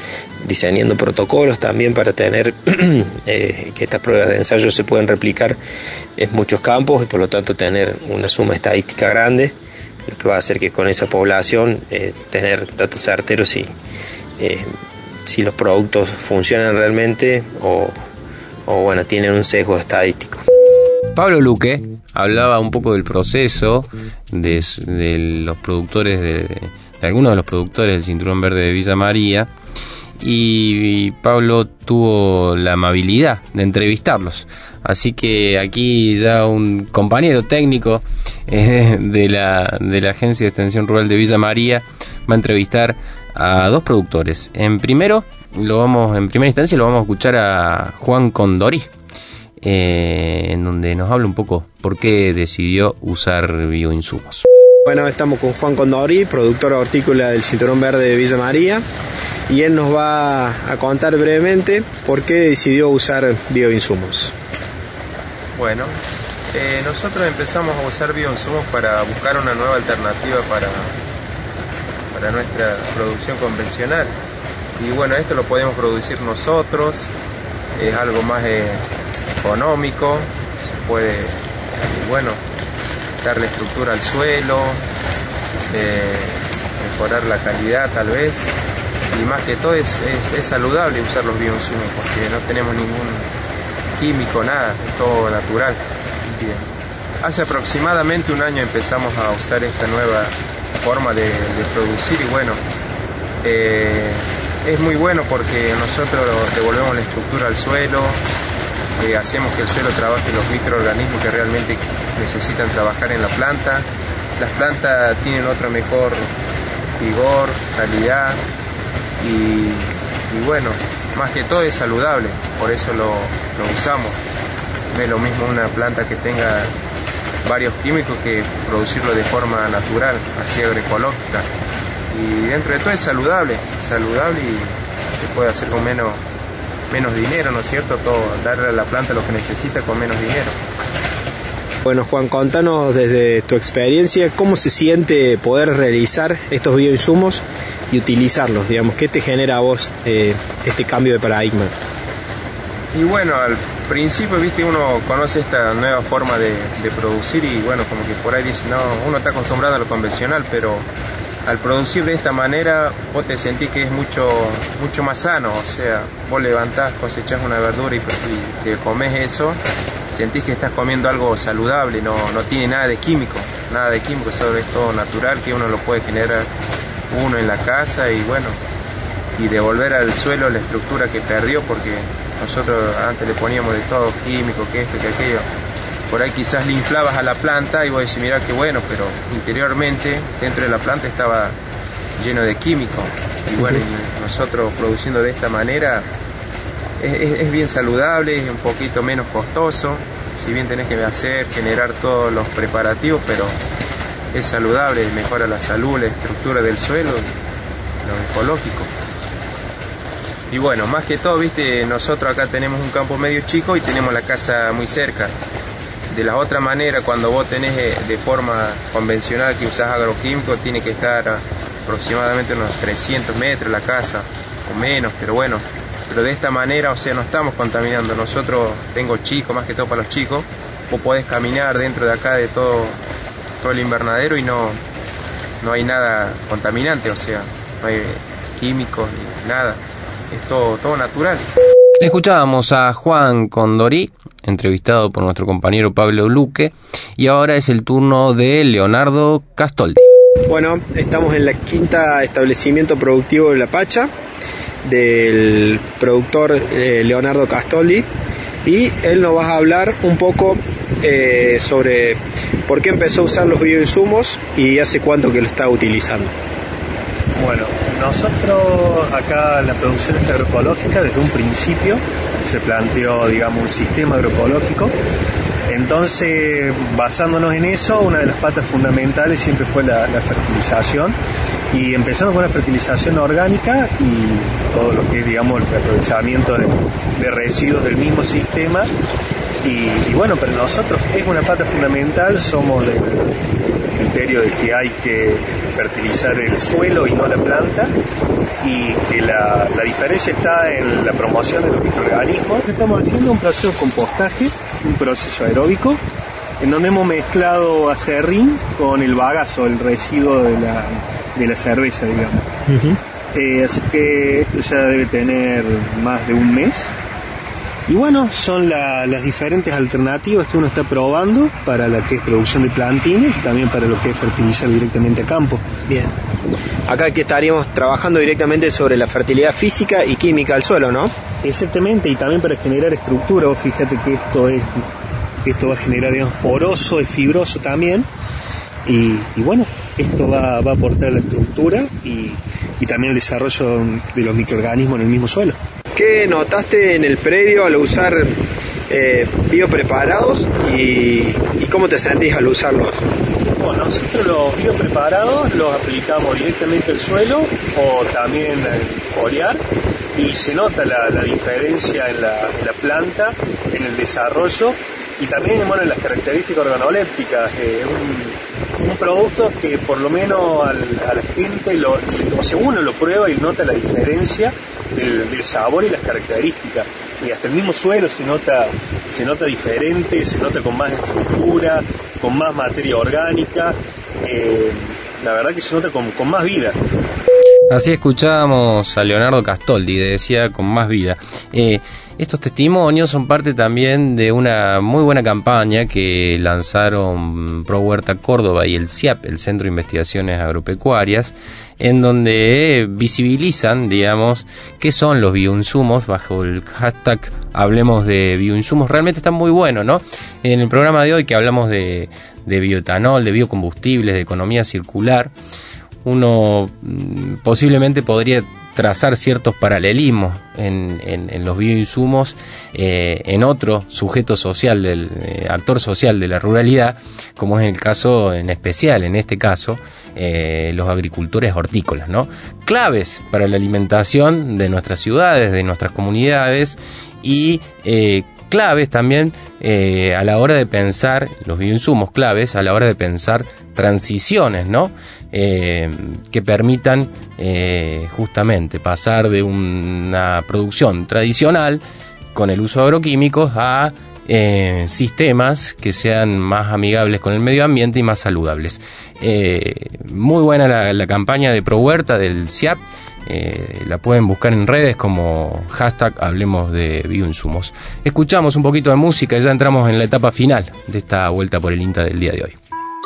[SPEAKER 11] diseñando protocolos también para tener eh, que estas pruebas de ensayo se pueden replicar en muchos campos y por lo tanto tener una suma estadística grande, lo que va a hacer que con esa población eh, tener datos certeros y si los productos funcionan realmente o, bueno, tienen un sesgo estadístico.
[SPEAKER 2] Pablo Luque hablaba un poco del proceso de los productores de algunos de los productores del Cinturón Verde de Villa María y Pablo tuvo la amabilidad de entrevistarlos. Así que aquí ya un compañero técnico eh, de, la, de la Agencia de Extensión Rural de Villa María va a entrevistar a dos productores. En primero, lo vamos, en primera instancia lo vamos a escuchar a Juan Condori, eh, en donde nos habla un poco por qué decidió usar bioinsumos.
[SPEAKER 12] Bueno, estamos con Juan Condori, productor hortícola del Cinturón Verde de Villa María, y él nos va a contar brevemente por qué decidió usar bioinsumos.
[SPEAKER 13] Bueno, eh, nosotros empezamos a usar bioinsumos para buscar una nueva alternativa para, para nuestra producción convencional. Y bueno, esto lo podemos producir nosotros, es algo más eh, económico, se puede, bueno, darle estructura al suelo, eh, mejorar la calidad tal vez, y más que todo es, es, saludable usar los bioinsumos porque no tenemos ningún químico, nada, es todo natural. Bien. Hace aproximadamente un año empezamos a usar esta nueva forma de, producir y bueno, eh, es muy bueno porque nosotros devolvemos la estructura al suelo, eh, hacemos que el suelo trabaje los microorganismos que realmente necesitan trabajar en la planta. Las plantas tienen otro mejor vigor, calidad y, bueno, más que todo es saludable, por eso lo, usamos. No es lo mismo una planta que tenga varios químicos que producirlo de forma natural, así agroecológica. Y dentro de todo es saludable, saludable y se puede hacer con menos, menos dinero, ¿no es cierto? Todo, darle a la planta lo que necesita con menos dinero.
[SPEAKER 12] Bueno, Juan, contanos desde tu experiencia cómo se siente poder realizar estos bioinsumos y utilizarlos, digamos, ¿qué te genera a vos eh, este cambio de paradigma?
[SPEAKER 13] Y bueno, al principio, viste, uno conoce esta nueva forma de, producir y bueno, como que por ahí dice, no, uno está acostumbrado a lo convencional, pero al producir de esta manera vos te sentís que es mucho, mucho más sano, o sea, vos levantás, cosechás una verdura y, y te comes eso sentís que estás comiendo algo saludable, no, no tiene nada de químico, nada de químico, eso es todo natural que uno lo puede generar uno en la casa y bueno, y devolver al suelo la estructura que perdió porque nosotros antes le poníamos de todo químico, que esto, que aquello. Por ahí quizás le inflabas a la planta y vos decís, mira qué bueno, pero interiormente dentro de la planta estaba lleno de químico. Y bueno, nosotros produciendo de esta manera es, bien saludable, es un poquito menos costoso, si bien tenés que hacer, generar todos los preparativos, pero es saludable, mejora la salud, la estructura del suelo, lo ecológico. Y bueno, más que todo, viste, nosotros acá tenemos un campo medio chico y tenemos la casa muy cerca. De la otra manera, cuando vos tenés eh, de forma convencional que usás agroquímico, tiene que estar aproximadamente unos 300 metros la casa, o menos, pero bueno, pero de esta manera, o sea, no estamos contaminando. Nosotros, tengo chicos, más que todo para los chicos, vos podés caminar dentro de acá de todo, todo el invernadero y no, no hay nada contaminante, o sea, no hay químicos ni nada. Es todo, todo natural.
[SPEAKER 2] Escuchábamos a Juan Condorí, entrevistado por nuestro compañero Pablo Luque, y ahora es el turno de Leonardo Castoldi.
[SPEAKER 12] Bueno, estamos en la quinta establecimiento productivo de La Pacha, del productor eh, Leonardo Castoldi y él nos va a hablar un poco eh, sobre por qué empezó a usar los bioinsumos y hace cuánto que lo está utilizando.
[SPEAKER 14] Bueno, nosotros acá la producción agroecológica desde un principio se planteó, digamos, un sistema agroecológico. Entonces, basándonos en eso, una de las patas fundamentales siempre fue la fertilización y empezando con la fertilización orgánica y todo lo que es, digamos, el aprovechamiento de, residuos del mismo sistema. Y, bueno, para nosotros es una pata fundamental, somos del criterio de que hay que fertilizar el suelo y no la planta y que la, diferencia está en la promoción de los microorganismos. Estamos haciendo un proceso de compostaje, un proceso aeróbico, en donde hemos mezclado acerrín con el bagazo, el residuo de la, de la cerveza, digamos. Eh, así que esto ya debe tener más de un mes. Y bueno, son las diferentes alternativas que uno está probando para la que es producción de plantines y también para lo que es fertilizar directamente a campo.
[SPEAKER 12] Bien. Acá que estaríamos trabajando directamente sobre la fertilidad física y química del suelo, ¿no?
[SPEAKER 14] Exactamente, y también para generar estructura. fíjate que esto es esto va a generar, digamos, poroso, es fibroso también. Y, bueno, esto va, va, a aportar la estructura y, también el desarrollo de los microorganismos en el mismo suelo.
[SPEAKER 12] ¿Qué notaste en el predio al usar eh, biopreparados y, y cómo te sentís al usarlos?
[SPEAKER 14] Bueno, nosotros los biopreparados los aplicamos directamente al suelo o también al foliar y se nota la, la diferencia en la, en la, planta, en el desarrollo y también bueno, en las características organolépticas. Eh, un, un, producto que por lo menos al, a la gente, lo, o sea, uno lo prueba y nota la diferencia del, sabor y las características. Y hasta el mismo suelo se nota, se nota diferente, se nota con más estructura, con más materia orgánica. Eh, la verdad que se nota con más vida.
[SPEAKER 2] Así escuchábamos a Leonardo Castoldi, decía con más vida. Eh, estos testimonios son parte también de una muy buena campaña que lanzaron Pro Huerta Córdoba y el CIAP, el Centro de Investigaciones Agropecuarias, en donde visibilizan, digamos, qué son los bioinsumos bajo el hashtag Hablemos de bioinsumos. Realmente está muy bueno, ¿no? En el programa de hoy que hablamos de, de bioetanol, de biocombustibles, de economía circular, uno posiblemente podría trazar ciertos paralelismos en los bioinsumos eh, en otro sujeto social del eh, actor social de la ruralidad como es el caso en especial en este caso eh, los agricultores hortícolas no claves para la alimentación de nuestras ciudades de nuestras comunidades y claves también eh, a la hora de pensar, los bioinsumos claves a la hora de pensar transiciones, ¿no? Eh, que permitan eh, justamente pasar de una producción tradicional con el uso de agroquímicos a sistemas que sean más amigables con el medio ambiente y más saludables. muy buena la, la, campaña de Pro Huerta del CIAP. Eh, la pueden buscar en redes como hashtag Hablemos de Bioinsumos. Escuchamos un poquito de música y ya entramos en la etapa final de esta vuelta por el INTA del día de hoy.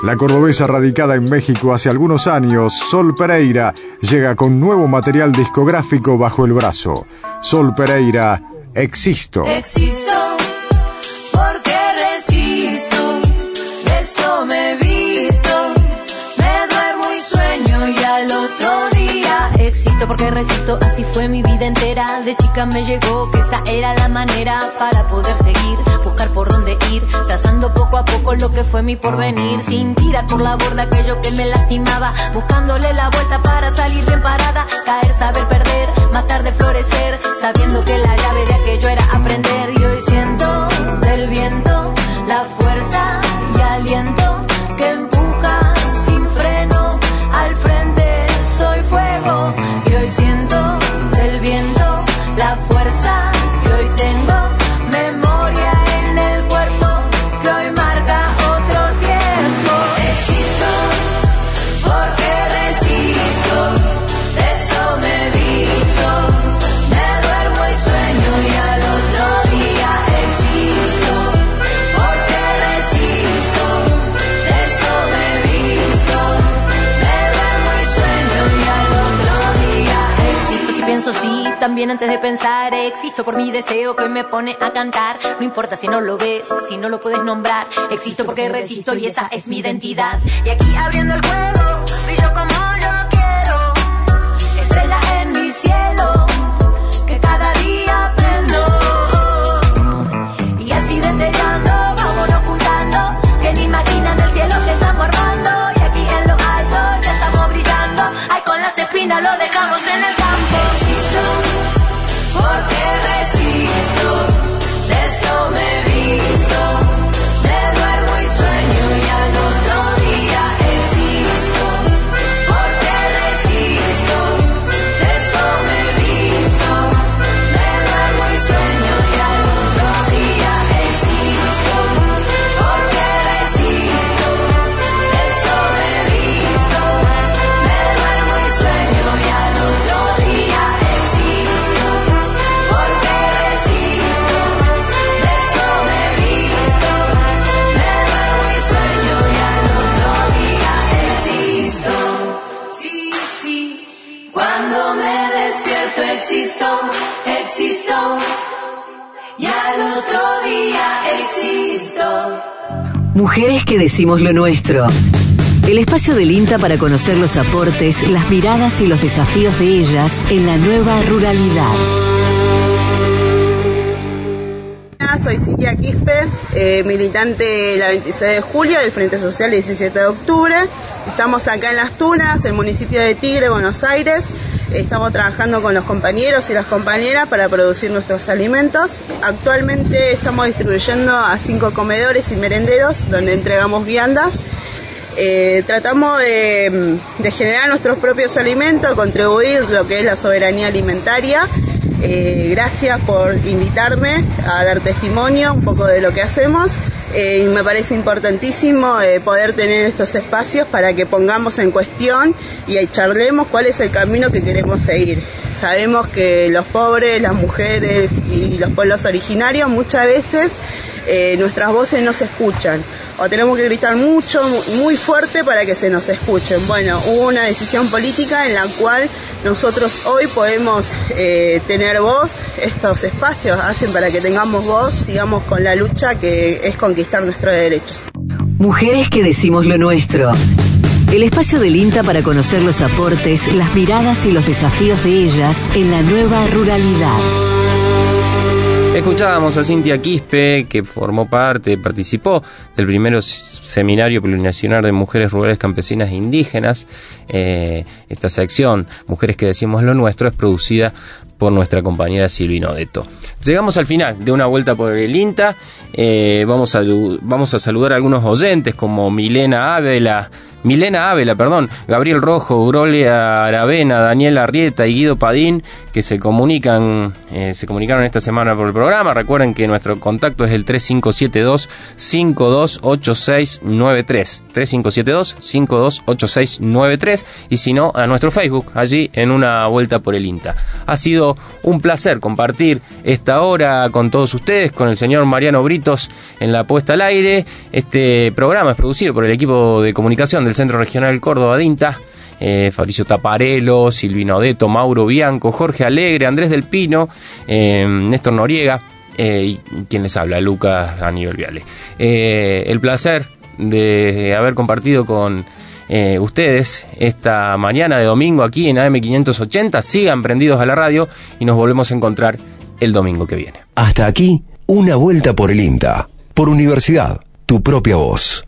[SPEAKER 3] La cordobesa radicada en México hace algunos años, Sol Pereira, llega con nuevo material discográfico bajo el brazo. Sol Pereira, Existo.
[SPEAKER 15] Existo porque resisto, así fue mi vida entera. De chica me llegó que esa era la manera para poder seguir, buscar por dónde ir, trazando poco a poco lo que fue mi porvenir, sin tirar por la borda aquello que me lastimaba, buscándole la vuelta para salir bien parada, caer, saber perder, más tarde florecer, sabiendo que la llave de aquello era aprender. Y hoy siento del viento la fuerza y aliento también antes de pensar existo por mi deseo que me pone a cantar. No importa si no lo ves, si no lo puedes nombrar. Existo porque resisto y esa es mi identidad. Y aquí abriendo el juego, brillo como yo quiero. Estrella en mi cielo, que cada día prendo. Y así destellando, vámonos juntando. Que ni imaginan el cielo que estamos armando. Y aquí en lo alto ya estamos brillando. Ay, con las espinas lo dejamos en el
[SPEAKER 16] Mujeres que decimos lo nuestro. El espacio del INTA para conocer los aportes, las miradas y los desafíos de ellas en la nueva ruralidad.
[SPEAKER 17] soy Cintia Quispe, eh, militante la 26 de julio del Frente Social 17 de octubre. Estamos acá en Las Tunas, el municipio de Tigre, Buenos Aires. Estamos trabajando con los compañeros y las compañeras para producir nuestros alimentos. Actualmente estamos distribuyendo a cinco comedores y merenderos donde entregamos viandas. Eh, tratamos de, de generar nuestros propios alimentos, contribuir lo que es la soberanía alimentaria eh, gracias por invitarme a dar testimonio un poco de lo que hacemos. Eh, y me parece importantísimo eh, poder tener estos espacios para que pongamos en cuestión y charlemos cuál es el camino que queremos seguir. Sabemos que los pobres, las mujeres y los pueblos originarios muchas veces nuestras voces no se escuchan o tenemos que gritar mucho, muy fuerte para que se nos escuchen. Bueno, hubo una decisión política en la cual nosotros hoy podemos eh, tener voz, estos espacios hacen para que tengamos voz, sigamos con la lucha que es conquistar nuestros derechos.
[SPEAKER 16] Mujeres que decimos lo nuestro. El espacio del INTA para conocer los aportes, las miradas y los desafíos de ellas en la nueva ruralidad.
[SPEAKER 2] Escuchábamos a Cintia Quispe, que formó parte, participó del primer seminario plurinacional de mujeres rurales, campesinas e indígenas. Eh, esta sección, Mujeres que decimos lo nuestro, es producida por nuestra compañera Silvino Deto. Llegamos al final de una vuelta por el INTA. Eh, vamos, a, vamos a saludar a algunos oyentes como Milena Ávila, Milena Ávila, perdón, Gabriel Rojo, Grolia Aravena, Daniel Arrieta y Guido Padín, que se comunican, eh, se comunicaron esta semana por el programa. Recuerden que nuestro contacto es el 3572 528693. 3572 528693 y si no, a nuestro Facebook, allí en una vuelta por el INTA. Ha sido un placer compartir esta hora con todos ustedes, con el señor Mariano Britos en la puesta al aire. Este programa es producido por el equipo de comunicación del Centro Regional Córdoba Dinta, eh, Fabricio Taparelo, Silvino Deto, Mauro Bianco, Jorge Alegre, Andrés del Pino, eh, Néstor Noriega eh, y quien les habla, Lucas Aníbal Viale. el placer de haber compartido con ustedes esta mañana de domingo aquí en AM580. Sigan prendidos a la radio y nos volvemos a encontrar el domingo que viene.
[SPEAKER 1] Hasta aquí, una vuelta por el INTA, por Universidad, tu propia voz.